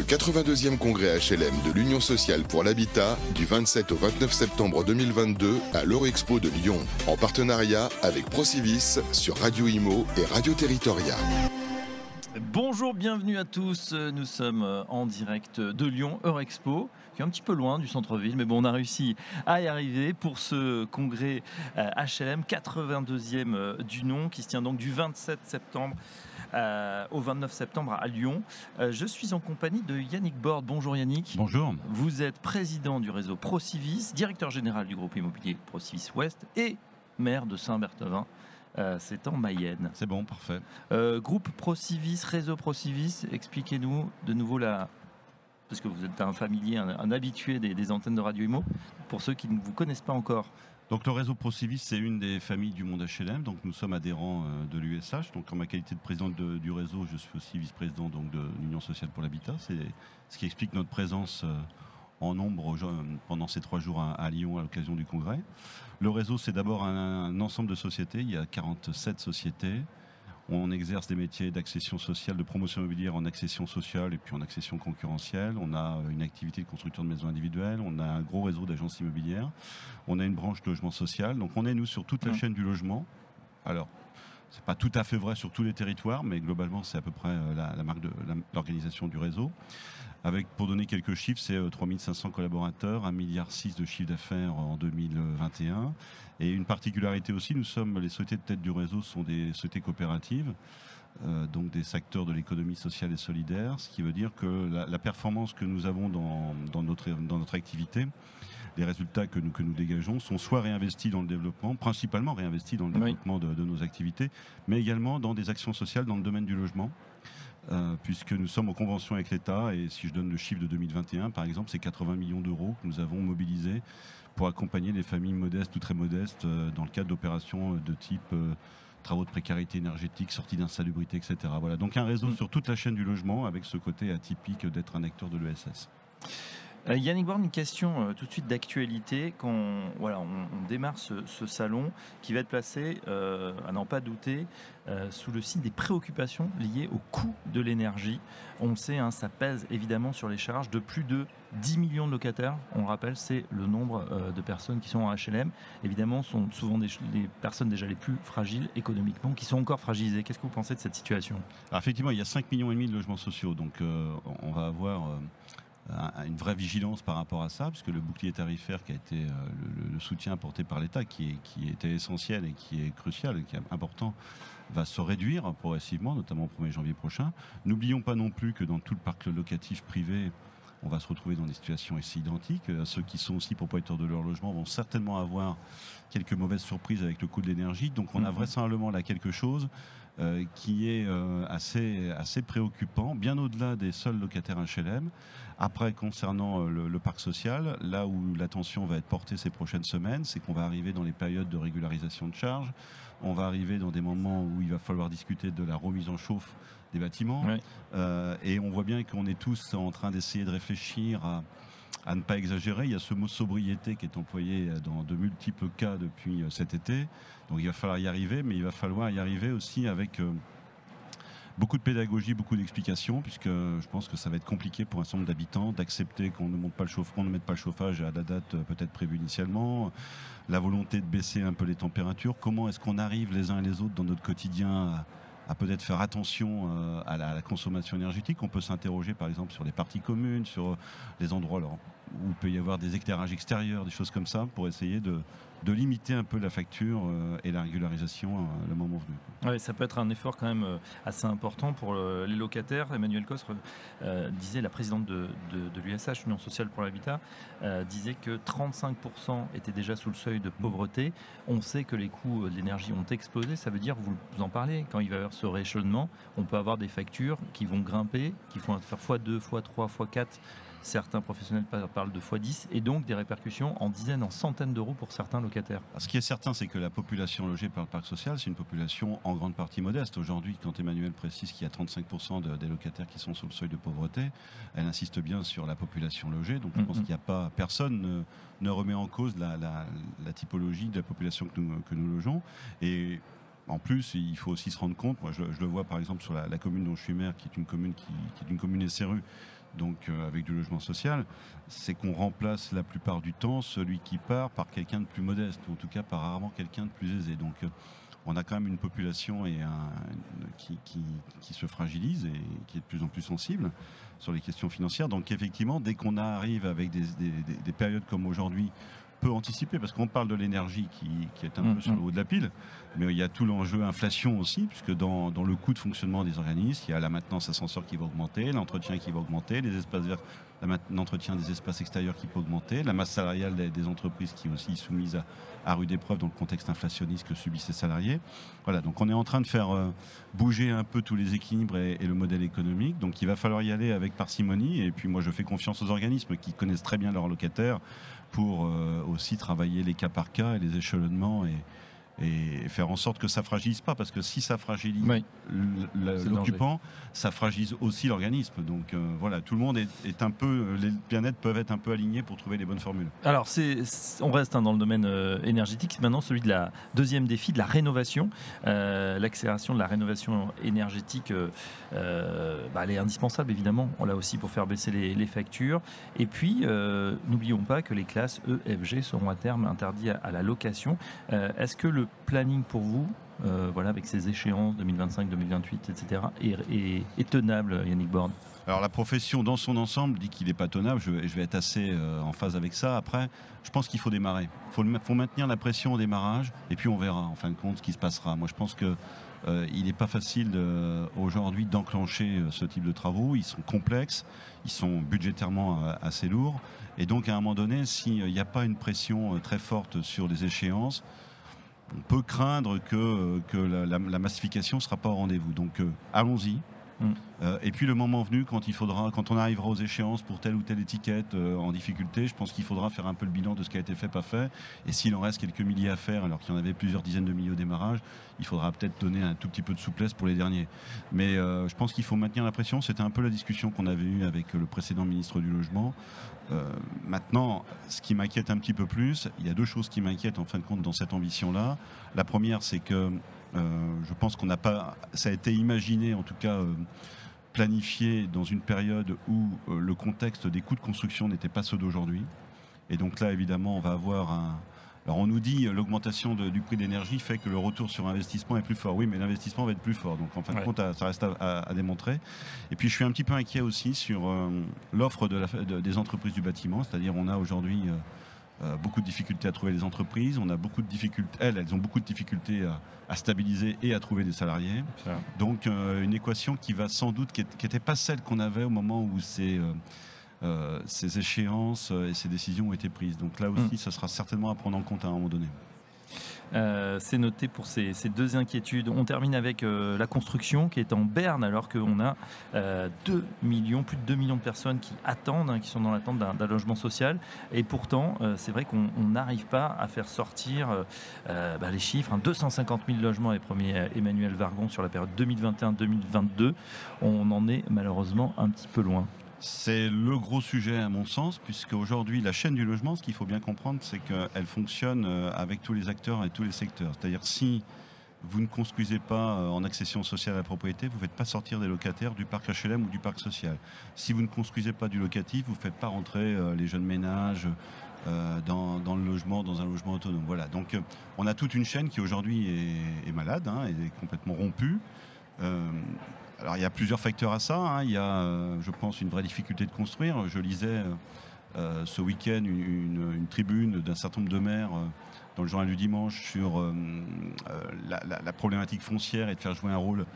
Le 82e congrès HLM de l'Union sociale pour l'habitat du 27 au 29 septembre 2022 à l'Eurexpo de Lyon, en partenariat avec Procivis sur Radio Imo et Radio Territoria. Bonjour, bienvenue à tous. Nous sommes en direct de Lyon Eurexpo, qui est un petit peu loin du centre-ville, mais bon, on a réussi à y arriver pour ce congrès HLM 82e du nom, qui se tient donc du 27 septembre euh, au 29 septembre à Lyon. Euh, je suis en compagnie de Yannick Borde. Bonjour Yannick. Bonjour. Vous êtes président du réseau Procivis, directeur général du groupe immobilier Procivis Ouest et maire de Saint-Berthevin. Euh, c'est en Mayenne. C'est bon, parfait. groupe Procivis, réseau Procivis, expliquez-nous de nouveau la, parce que vous êtes un familier, un, habitué des, des, antennes de Radio Imo, pour ceux qui ne vous connaissent pas encore. Donc le réseau Procivis, c'est une des familles du monde HLM. Donc nous sommes adhérents euh, de l'USH. Donc en ma qualité de président du réseau, je suis aussi vice-président de l'Union sociale pour l'habitat. C'est ce qui explique notre présence euh, en nombre pendant ces trois jours à, Lyon à l'occasion du congrès. Le réseau, c'est d'abord un, ensemble de sociétés. Il y a 47 sociétés. On exerce des métiers d'accession sociale, de promotion immobilière en accession sociale et puis en accession concurrentielle. On a une activité de constructeur de maisons individuelles. On a un gros réseau d'agences immobilières. On a une branche logement social. Donc on est, nous, sur toute la chaîne du logement. Alors, c'est pas tout à fait vrai sur tous les territoires, mais globalement, c'est à peu près euh, la, marque de l'organisation du réseau. Avec, pour donner quelques chiffres, c'est 3500 euh, collaborateurs, 1,6 milliard de chiffre d'affaires en 2021. Et une particularité aussi, nous sommes, les sociétés de tête du réseau sont des sociétés coopératives. Euh, donc des secteurs de l'économie sociale et solidaire, ce qui veut dire que la, performance que nous avons dans, notre, dans notre activité, les résultats que nous, que nous dégageons sont soit réinvestis dans le développement, principalement réinvestis dans le développement de, de, nos activités, mais également dans des actions sociales dans le domaine du logement. Euh, puisque nous sommes en convention avec l'État et si je donne le chiffre de 2021 par exemple c'est 80 millions d'euros que nous avons mobilisés pour accompagner les familles modestes ou très modestes euh, dans le cadre d'opérations de type euh, travaux de précarité énergétique, sortie d'insalubrité, etc. Voilà, donc un réseau mm. sur toute la chaîne du logement avec ce côté atypique d'être un acteur de l'ESS. Euh, Yannick Born, une question euh, tout de suite d'actualité. Quand voilà, on, démarre ce, salon qui va être placé, euh, à n'en pas douter, sous le signe des préoccupations liées au coût de l'énergie. On sait, hein, ça pèse évidemment sur les charges de plus de 10 millions de locataires. On le rappelle, c'est le nombre de personnes qui sont en HLM. Évidemment, ce sont souvent des, les personnes déjà les plus fragiles économiquement qui sont encore fragilisées. Qu'est-ce que vous pensez de cette situation? Effectivement, il y a 5 millions de logements sociaux, donc on va avoir une vraie vigilance par rapport à ça, puisque le bouclier tarifaire qui a été euh, le, soutien apporté par l'État, qui, qui était essentiel et qui est crucial et qui est important, va se réduire progressivement, notamment au 1er janvier prochain. N'oublions pas non plus que dans tout le parc locatif privé, on va se retrouver dans des situations assez identiques. Euh, ceux qui sont aussi propriétaires de leur logement vont certainement avoir quelques mauvaises surprises avec le coût de l'énergie. Donc on a mhm. vraisemblablement là quelque chose euh, qui est euh, assez, assez préoccupant, bien au-delà des seuls locataires HLM. Après, concernant euh, le, parc social, là où l'attention va être portée ces prochaines semaines, c'est qu'on va arriver dans les périodes de régularisation de charges, on va arriver dans des moments où il va falloir discuter de la remise en chauffe des bâtiments, et on voit bien qu'on est tous en train d'essayer de réfléchir à à ne pas exagérer. Il y a ce mot sobriété qui est employé dans de multiples cas depuis euh, cet été. Donc il va falloir y arriver, mais il va falloir y arriver aussi avec euh, beaucoup de pédagogie, beaucoup d'explications, puisque je pense que ça va être compliqué pour un certain nombre d'habitants d'accepter qu'on ne monte pas le chauffage, ne mette pas le chauffage à la date euh, peut-être prévue initialement, la volonté de baisser un peu les températures. Comment est-ce qu'on arrive les uns et les autres dans notre quotidien à peut-être faire attention euh, à la, consommation énergétique. On peut s'interroger par exemple sur les parties communes, sur les endroits où il peut y avoir des éclairages extérieurs, des choses comme ça, pour essayer de, de limiter un peu la facture euh, et la régularisation euh, le moment venu. ça peut être un effort quand même euh, assez important pour les locataires. Emmanuel Costre disait, la présidente de, l'USH, Union sociale pour l'habitat, disait que 35% étaient déjà sous le seuil de pauvreté. On sait que les coûts de l'énergie ont explosé. Ça veut dire, vous, en parlez, quand il va y avoir ce rééchelonnement, on peut avoir des factures qui vont grimper, qui vont faire x2, x3, x4 Certains professionnels parlent de x10 et donc des répercussions en dizaines, en centaines d'euros pour certains locataires. Ce qui est certain, c'est que la population logée par le parc social, c'est une population en grande partie modeste. Aujourd'hui, quand Emmanuel précise qu'il y a 35% des locataires qui sont sous le seuil de pauvreté, elle insiste bien sur la population logée. Donc je pense qu'il n'y a pas personne ne, remet en cause la, typologie de la population que nous, que nous logeons. Et en plus, il faut aussi se rendre compte, moi je, le vois par exemple sur la, commune dont je suis maire, qui est une commune qui, qui est une commune SRU, donc avec du logement social, c'est qu'on remplace la plupart du temps celui qui part par quelqu'un de plus modeste, ou en tout cas par rarement quelqu'un de plus aisé. Donc on a quand même une population qui, se fragilise et qui est de plus en plus sensible sur les questions financières. Donc effectivement, dès qu'on arrive avec des, périodes comme aujourd'hui, peut anticiper parce qu'on parle de l'énergie qui, est un peu mm, sur le mm. haut de la pile, mais il y a tout l'enjeu inflation aussi, puisque dans, dans, le coût de fonctionnement des organismes, il y a la maintenance ascenseur qui va augmenter, l'entretien qui va augmenter, les espaces verts l'entretien des espaces extérieurs qui peut augmenter, la masse salariale des, entreprises qui est aussi soumise à, rude épreuve dans le contexte inflationniste que subissent ces salariés. Voilà, donc on est en train de faire euh, bouger un peu tous les équilibres et, le modèle économique. Donc il va falloir y aller avec parcimonie. Et puis moi je fais confiance aux organismes qui connaissent très bien leurs locataires pour euh, aussi travailler les cas par cas et les échelonnements et, et faire en sorte que ça fragilise pas, parce que si ça fragilise l'occupant, ça fragilise aussi l'organisme. Donc euh, voilà, tout le monde est, un peu, les bien-être peuvent être un peu alignés pour trouver les bonnes formules. Alors c'est, on reste hein, dans le domaine euh, énergétique, maintenant celui de la deuxième défi, de la rénovation, euh, l'accélération de la rénovation énergétique, bah, elle est indispensable évidemment, on l'a aussi pour faire baisser les, les factures. Et puis n'oublions pas que les classes E, F, G seront à terme interdites à, à la location. Est-ce que le planning pour vous, euh, voilà, avec ces échéances 2025, 2028, etc., est, tenable, Yannick Borne? Alors la profession dans son ensemble dit qu'il n'est pas tenable, je, vais être assez euh, en phase avec ça. Après, je pense qu'il faut démarrer. Il faut, maintenir la pression au démarrage et puis on verra en fin de compte ce qui se passera. Moi je pense qu'il euh, n'est pas facile aujourd'hui d'enclencher ce type de travaux. Ils sont complexes, ils sont budgétairement assez lourds. Et donc à un moment donné, s'il n'y a pas une pression très forte sur les échéances, on peut craindre que, que la, massification ne sera pas au rendez-vous. Donc euh, allons-y. Mm. Euh, et puis le moment venu, quand il faudra, quand on arrivera aux échéances pour telle ou telle étiquette euh, en difficulté, je pense qu'il faudra faire un peu le bilan de ce qui a été fait, pas fait. Et s'il en reste quelques milliers à faire, alors qu'il y en avait plusieurs dizaines de milliers au démarrage, il faudra peut-être donner un tout petit peu de souplesse pour les derniers. Mais je pense qu'il faut maintenir la pression. C'était un peu la discussion qu'on avait eue avec le précédent ministre du Logement. Euh, maintenant, ce qui m'inquiète un petit peu plus, il y a deux choses qui m'inquiètent en fin de compte dans cette ambition-là. La première, c'est que euh, je pense qu'on n'a pas, ça a été imaginé en tout cas euh, planifié dans une période où le contexte des coûts de construction n'était pas ceux d'aujourd'hui. Et donc là, évidemment, on va avoir un, alors on nous dit l'augmentation du prix de l'énergie fait que le retour sur investissement est plus fort. Oui, mais l'investissement va être plus fort. Donc en fin de compte, ça reste à, démontrer. Et puis je suis un petit peu inquiet aussi sur euh, l'offre de des entreprises du bâtiment. C'est-à-dire on a aujourd'hui euh, euh, beaucoup de difficultés à trouver des entreprises. On a beaucoup de difficultés. Elles, elles ont beaucoup de difficultés à, stabiliser et à trouver des salariés. Donc une équation qui va sans doute, qui n'était pas celle qu'on avait au moment où c'est euh, ces échéances euh, et ces décisions ont été prises. Donc là aussi, mm. ça sera certainement à prendre en compte à un moment donné. Euh, c'est noté pour ces, deux inquiétudes. On termine avec la construction qui est en berne alors qu'on a 2 millions, plus de 2 millions de personnes qui attendent, hein, qui sont dans l'attente d'un logement social. Et pourtant, c'est vrai qu'on n'arrive pas à faire sortir bah, les chiffres. 250 hein. 000 logements est premier Emmanuel Vargon sur la période 2021-2022. On en est malheureusement un petit peu loin. C'est le gros sujet à mon sens, puisque aujourd'hui la chaîne du logement, ce qu'il faut bien comprendre, c'est qu'elle fonctionne euh, avec tous les acteurs et tous les secteurs. C'est-à-dire si vous ne construisez pas euh, en accession sociale à la propriété, vous ne faites pas sortir des locataires du parc HLM ou du parc social. Si vous ne construisez pas du locatif, vous ne faites pas rentrer euh, les jeunes ménages dans, le logement, dans un logement autonome. Voilà. Donc on a toute une chaîne qui aujourd'hui est, malade, hein, est complètement rompue. Alors il y a plusieurs facteurs à ça. Hein. Il y a, euh, je pense, une vraie difficulté de construire. Je lisais euh, euh, ce week-end une, tribune d'un certain nombre de maires dans le journal du dimanche sur la, problématique foncière et de faire jouer un rôle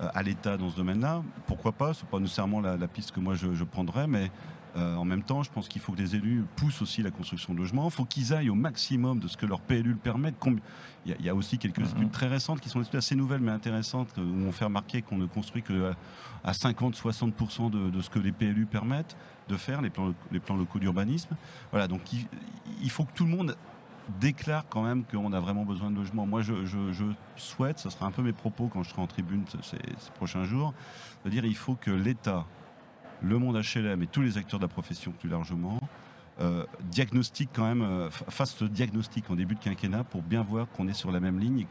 à l'État dans ce domaine-là. Pourquoi pas? C'est pas nécessairement la, piste que moi je, je prendrais, mais euh, en même temps, je pense qu'il faut que les élus poussent aussi la construction de logements. Il faut qu'ils aillent au maximum de ce que leur PLU le permet. Il y, a, aussi quelques mm-hmm. études très récentes qui sont assez nouvelles mais intéressantes où on fait remarquer qu'on ne construit que à 50-60% de, ce que les PLU permettent de faire, les plans, les plans locaux d'urbanisme. Voilà, donc il, faut que tout le monde déclare quand même qu'on a vraiment besoin de logements. Moi, je, souhaite, ce sera un peu mes propos quand je serai en tribune ces, ces prochains jours, de dire il faut que l'État le monde HLM et tous les acteurs de la profession plus largement euh, diagnostic quand même, euh, fasse ce diagnostic en début de quinquennat pour bien voir qu'on est sur la même ligne et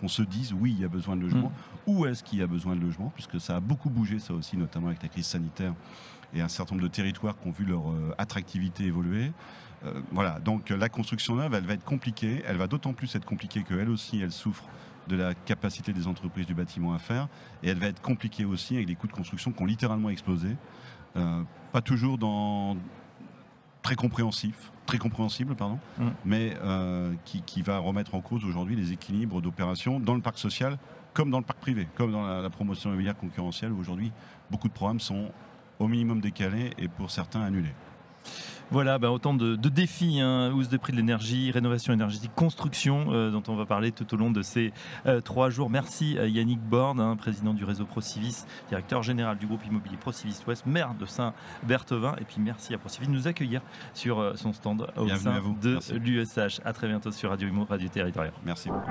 qu'on se dise oui, il y a besoin de logement. Mm. Où est-ce qu'il y a besoin de logement Puisque ça a beaucoup bougé, ça aussi, notamment avec la crise sanitaire et un certain nombre de territoires qui ont vu leur euh, attractivité évoluer. voilà, donc la construction neuve, elle va être compliquée. Elle va d'autant plus être compliquée qu'elle aussi, elle souffre de la capacité des entreprises du bâtiment à faire. Et elle va être compliquée aussi avec des coûts de construction qui ont littéralement explosé. Pas toujours dans, très compréhensif, très compréhensible, pardon, mm. mais euh, qui, va remettre en cause aujourd'hui les équilibres d'opération dans le parc social comme dans le parc privé, comme dans la, promotion immobilière concurrentielle où aujourd'hui beaucoup de programmes sont au minimum décalés et pour certains annulés. Voilà, bah, autant de, défis, hein, hausse des prix de l'énergie, rénovation énergétique, construction, euh, dont on va parler tout au long de ces euh, trois jours. Merci à Yannick Borde, hein, président du réseau Procivis, directeur général du groupe immobilier Procivis Ouest, maire de Saint-Berthevin. Et puis merci à Procivis de nous accueillir sur euh, son stand au sein de l'USH. À très bientôt sur Radio Imo, Radio Territoriale. Merci beaucoup.